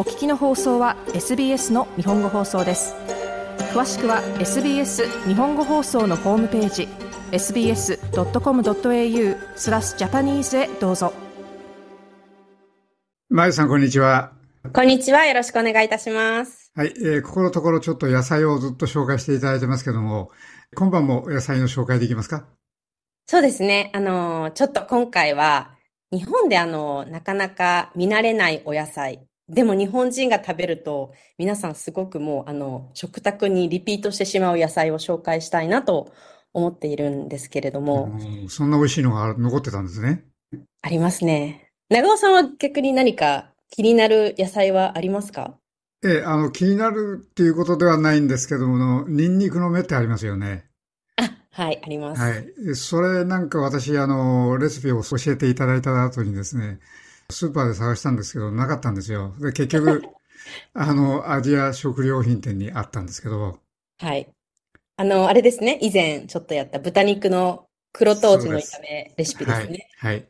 お聞きの放送は SBS の日本語放送です。詳しくは SBS 日本語放送のホームページ sbs.com.au スラスジャパニーズへどうぞ。まゆさんこんにちは。こんにちは。よろしくお願いいたします。はい、えー、ここのところちょっと野菜をずっと紹介していただいてますけども今晩も野菜の紹介できますか？そうですね。あの、ちょっと今回は、日本であの、なかなか見慣れないお野菜。でも日本人が食べると、皆さんすごくもう、あの、食卓にリピートしてしまう野菜を紹介したいなと思っているんですけれども。そんな美味しいのが残ってたんですね。ありますね。長尾さんは逆に何か気になる野菜はありますか？ええ、あの、気になるっていうことではないんですけども、ニンニクの芽ってありますよね。はい、あります。はい。それなんか私、あの、レシピを教えていただいた後にですね、スーパーで探したんですけど、なかったんですよ。で、結局、あの、アジア食料品店にあったんですけど。はい。あの、あれですね。以前ちょっとやった豚肉の黒トーチの炒めレシピですね。はい。はい、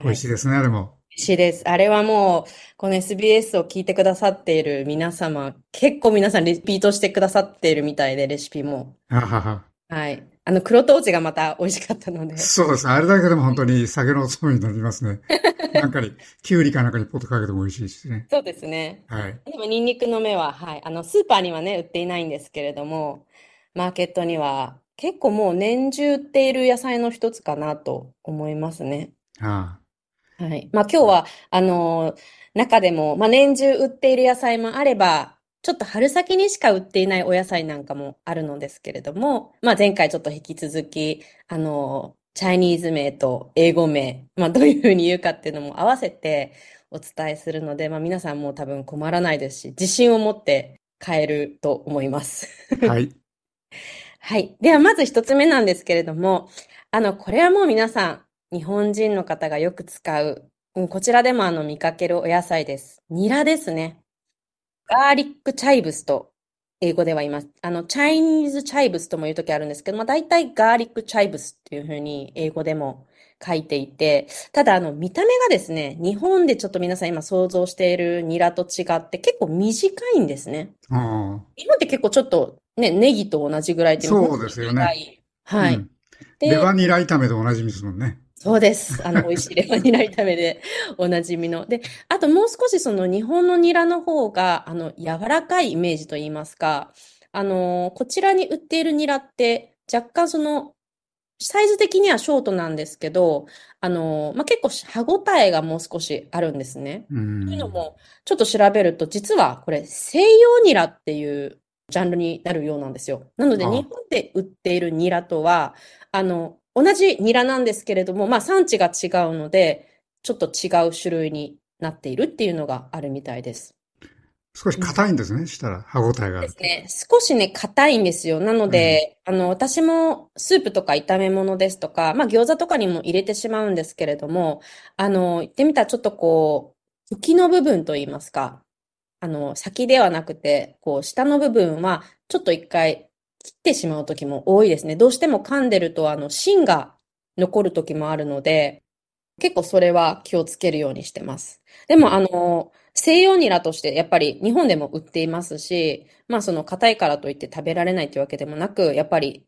美味しいですね、あれも。美味しいです。あれはもう、この SBS を聞いてくださっている皆様、結構皆さんリピートしてくださっているみたいで、レシピも。ははは。はい。あの、黒トーチがまた美味しかったので。そうですね。あれだけでも本当に酒のおつまみになりますね。なんかに、きゅうりかなんかにポットかけても美味しいですね。そうですね。はい。でも、ニンニクの芽は、はい。あの、スーパーにはね、売っていないんですけれども、マーケットには結構もう年中売っている野菜の一つかなと思いますね。ああ。はい。まあ今日は、あの、中でも、まあ年中売っている野菜もあれば、ちょっと春先にしか売っていないお野菜なんかもあるのですけれども、まあ前回ちょっと引き続き、あの、チャイニーズ名と英語名、まあどういうふうに言うかっていうのも合わせてお伝えするので、まあ皆さんも多分困らないですし、自信を持って買えると思います。はい。はい。ではまず一つ目なんですけれども、あの、これはもう皆さん、日本人の方がよく使う、こちらでもあの見かけるお野菜です。ニラですね。ガーリックチャイブスと英語では言います。あの、チャイニーズチャイブスとも言うときあるんですけど、まあ大体ガーリックチャイブスっていうふうに英語でも書いていて、ただあの見た目がですね、日本でちょっと皆さん今想像しているニラと違って結構短いんですね。日本って結構ちょっとね、ネギと同じぐらいでそうですよね。はい。うん、レバニラ炒めと同じですもんね。そうです。あの、美味しいレバニラ炒めでおなじみの。で、あともう少しその日本のニラの方が、あの、柔らかいイメージといいますか、あの、こちらに売っているニラって若干その、サイズ的にはショートなんですけど、あの、まあ、結構歯ごたえがもう少しあるんですね。というのも、ちょっと調べると、実はこれ西洋ニラっていうジャンルになるようなんですよ。なので、日本で売っているニラとは、あの、同じニラなんですけれども、まあ産地が違うので、ちょっと違う種類になっているっていうのがあるみたいです。少し硬いんですね、したら歯ごたえがある。ですね。少しね、硬いんですよ。なので、うん、あの、私もスープとか炒め物ですとか、まあ餃子とかにも入れてしまうんですけれども、あの、言ってみたらちょっとこう、茎の部分といいますか、あの、先ではなくて、こう、下の部分は、ちょっと一回切ってしまう時も多いですね。どうしても噛んでると、あの、芯が残る時もあるので、結構それは気をつけるようにしてます。でも、あの、西洋ニラとしてやっぱり日本でも売っていますし、まあその硬いからといって食べられないというわけでもなく、やっぱり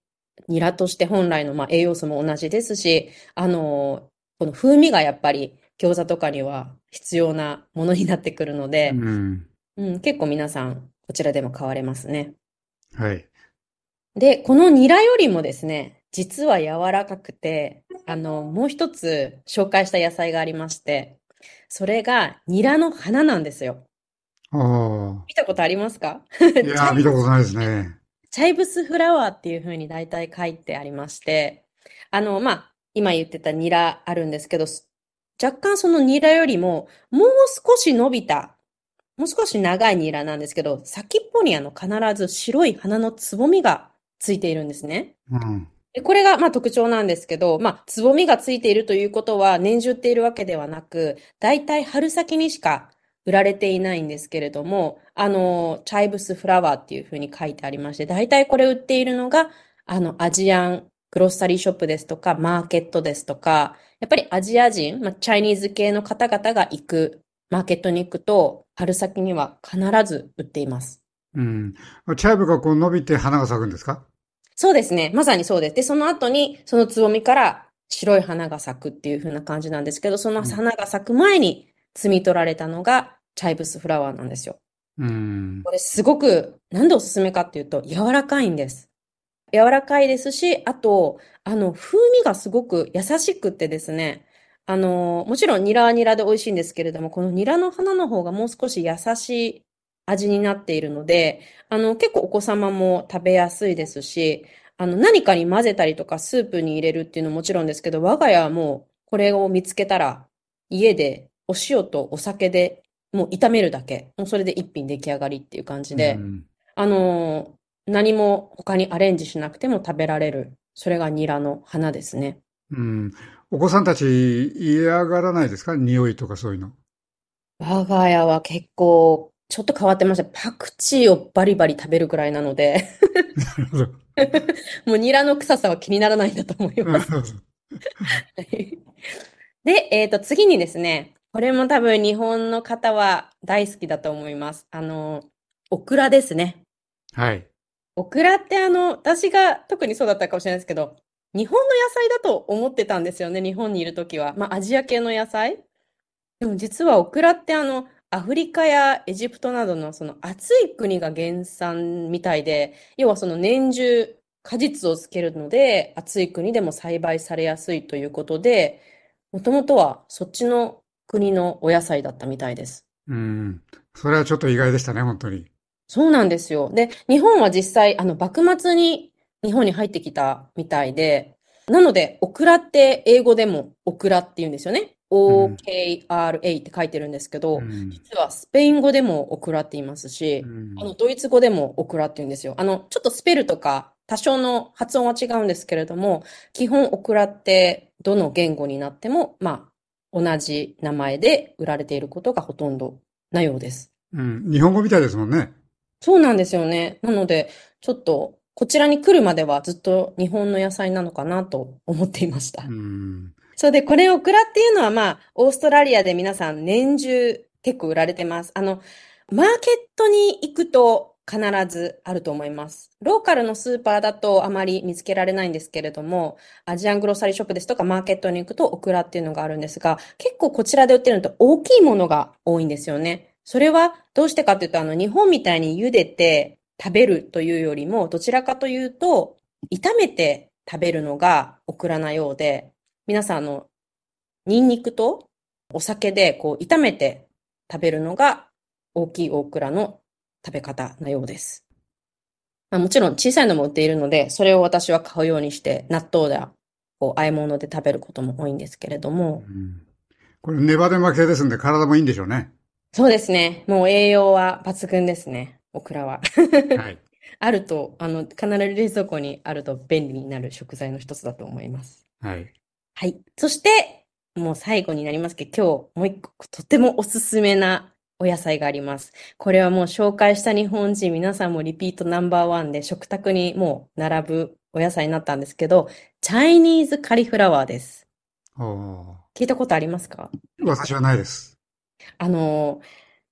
ニラとして本来のまあ栄養素も同じですし、あの、この風味がやっぱり餃子とかには必要なものになってくるので、うん、うん、結構皆さんこちらでも買われますね。はい。で、このニラよりもですね、実は柔らかくて、あの、もう一つ紹介した野菜がありまして、それがニラの花なんですよ。ああ。見たことありますか？いや、見たことないですね。チャイブスフラワーっていう風に大体書いてありまして、あの、まあ、今言ってたニラあるんですけど、若干そのニラよりも、もう少し伸びたもう少し長いニラなんですけど、先っぽにあの必ず白い花のつぼみがついているんですね。うん、でこれがまあ特徴なんですけど、まあ、つぼみがついているということは年中っているわけではなく、大体春先にしか売られていないんですけれども、あの、チャイブスフラワーっていうふうに書いてありまして、大体これ売っているのが、あの、アジアングロッサリーショップですとか、マーケットですとか、やっぱりアジア人、まあ、チャイニーズ系の方々が行くマーケットに行くと、春先には必ず売っています。うん。チャイブがこう伸びて花が咲くんですか？そうですね。まさにそうです。で、その後に、そのつぼみから白い花が咲くっていう風な感じなんですけど、その花が咲く前に摘み取られたのがチャイブスフラワーなんですよ。うん。これすごく、なんでおすすめかっていうと、柔らかいんです。柔らかいですし、あと、あの、風味がすごく優しくってですね、あの、もちろんニラはニラで美味しいんですけれども、このニラの花の方がもう少し優しい味になっているので、あの、結構お子様も食べやすいですし、あの、何かに混ぜたりとかスープに入れるっていうのももちろんですけど、我が家はもうこれを見つけたら、家でお塩とお酒でもう炒めるだけ。もうそれで一品出来上がりっていう感じで、うんあのー何も他にアレンジしなくても食べられる。それがニラの花ですね。うん。お子さんたち嫌がらないですか？匂いとかそういうの。我が家は結構、ちょっと変わってました。パクチーをバリバリ食べるくらいなので、なるほど。もうニラの臭さは気にならないんだと思います。で、えっと、次にですね、これも多分日本の方は大好きだと思います。あの、オクラですね。はい。オクラってあの、私が特にそうだったかもしれないですけど、日本の野菜だと思ってたんですよね、日本にいるときは。まあ、アジア系の野菜。でも実はオクラってあの、アフリカやエジプトなどのその暑い国が原産みたいで、要はその年中果実をつけるので、暑い国でも栽培されやすいということで、もともとはそっちの国のお野菜だったみたいです。うん。それはちょっと意外でしたね、本当に。そうなんですよ。で、日本は実際、あの、幕末に日本に入ってきたみたいで、なので、オクラって英語でもオクラって言うんですよね。OKRA って書いてるんですけど、うん実はスペイン語でもオクラって言いますしう、んあの、ドイツ語でもオクラって言うんですよ。あの、ちょっとスペルとか多少の発音は違うんですけれども、基本オクラってどの言語になっても、まあ、同じ名前で売られていることがほとんどなようです。うん。日本語みたいですもんね。そうなんですよね。なので、ちょっと、こちらに来るまではずっと日本の野菜なのかなと思っていましたう。ん。そうで、これオクラっていうのはまあ、オーストラリアで皆さん年中結構売られてます。あの、マーケットに行くと必ずあると思います。ローカルのスーパーだとあまり見つけられないんですけれども、アジアングロサリーショップですとかマーケットに行くとオクラっていうのがあるんですが、結構こちらで売ってるのと大きいものが多いんですよね。それはどうしてかというと、あの、日本みたいに茹でて食べるというよりも、どちらかというと、炒めて食べるのがオクラなようで、皆さんあの、ニンニクとお酒でこう炒めて食べるのが大きいオクラの食べ方なようです。まあ、もちろん小さいのも売っているので、それを私は買うようにして、納豆やこう和え物で食べることも多いんですけれども、うんこれ、ネバネバ系ですんで体もいいんでしょうね。そうですね。もう栄養は抜群ですね。オクラは。はい。あると、あの、必ず冷蔵庫にあると便利になる食材の一つだと思います。はい。はい。そして、もう最後になりますけど、今日もう一個とてもおすすめなお野菜があります。これはもう紹介した日本人皆さんもリピートナンバーワンで食卓にもう並ぶお野菜になったんですけど、チャイニーズカリフラワーです。お聞いたことありますか？ー私はないです。あの、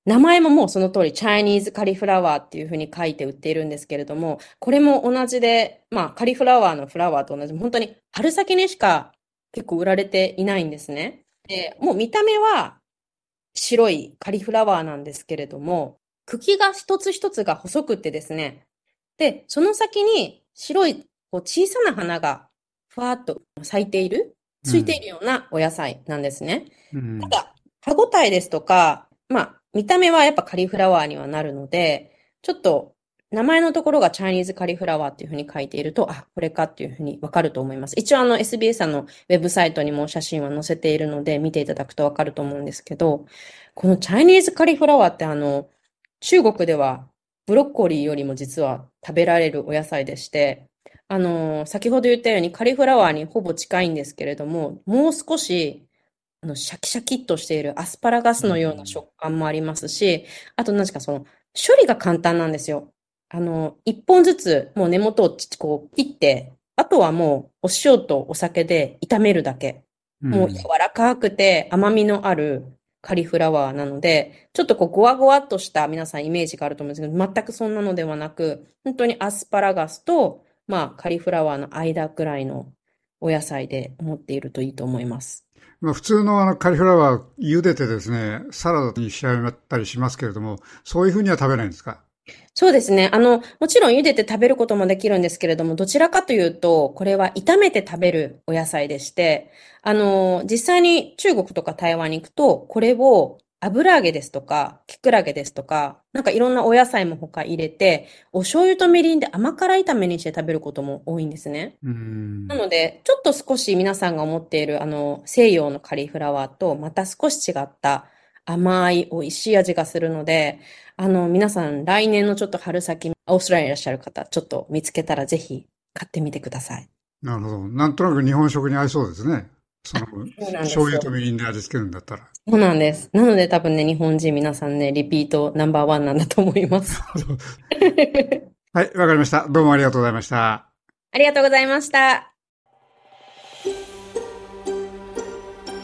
名前ももうその通り、チャイニーズカリフラワーっていうふうに書いて売っているんですけれども、これも同じで、まあ、カリフラワーのフラワーと同じ、本当に春先にしか結構売られていないんですね。で、もう見た目は白いカリフラワーなんですけれども、茎が一つ一つが細くってですね、で、その先に白いこう小さな花がふわっと咲いている、ついているようなお野菜なんですね。うんただ、歯ごたえですとか、まあ、見た目はやっぱカリフラワーにはなるので、ちょっと、名前のところがチャイニーズカリフラワーっていうふうに書いていると、あ、これかっていうふうにわかると思います。一応あの SBS さんのウェブサイトにも写真は載せているので、見ていただくとわかると思うんですけど、このチャイニーズカリフラワーってあの、中国ではブロッコリーよりも実は食べられるお野菜でして、あの、先ほど言ったようにカリフラワーにほぼ近いんですけれども、もう少しあの、シャキシャキっとしているアスパラガスのような食感もありますし、あと何かその、処理が簡単なんですよ。あの、一本ずつもう根元をちこう切って、あとはもうお塩とお酒で炒めるだけ。もう柔らかくて甘みのあるカリフラワーなので、ちょっとこう、ゴワゴワっとした皆さんイメージがあると思うんですけど、全くそんなのではなく、本当にアスパラガスと、まあ、カリフラワーの間くらいのお野菜で持っているといいと思います。まあ、普通のあのカリフラワー茹でてですね、サラダに仕上げたりしますけれども、そういうふうには食べないんですか？そうですね。あの、もちろん茹でて食べることもできるんですけれども、どちらかというと、これは炒めて食べるお野菜でして、あの、実際に中国とか台湾に行くと、これを油揚げですとか、きくらげですとか、なんかいろんなお野菜も他入れて、お醤油とみりんで甘辛炒めにして食べることも多いんですね。なので、ちょっと少し皆さんが思っているあの西洋のカリフラワーとまた少し違った甘い美味しい味がするので、あの皆さん来年のちょっと春先、オーストラリアにいらっしゃる方、ちょっと見つけたらぜひ買ってみてください。なるほど。なんとなく日本食に合いそうですね。その、醤油とみりんで味付けるんだったら。そうなんです。なので多分ね、日本人皆さんね、リピートナンバーワンなんだと思います。はい、わかりました。どうもありがとうございました。ありがとうございました。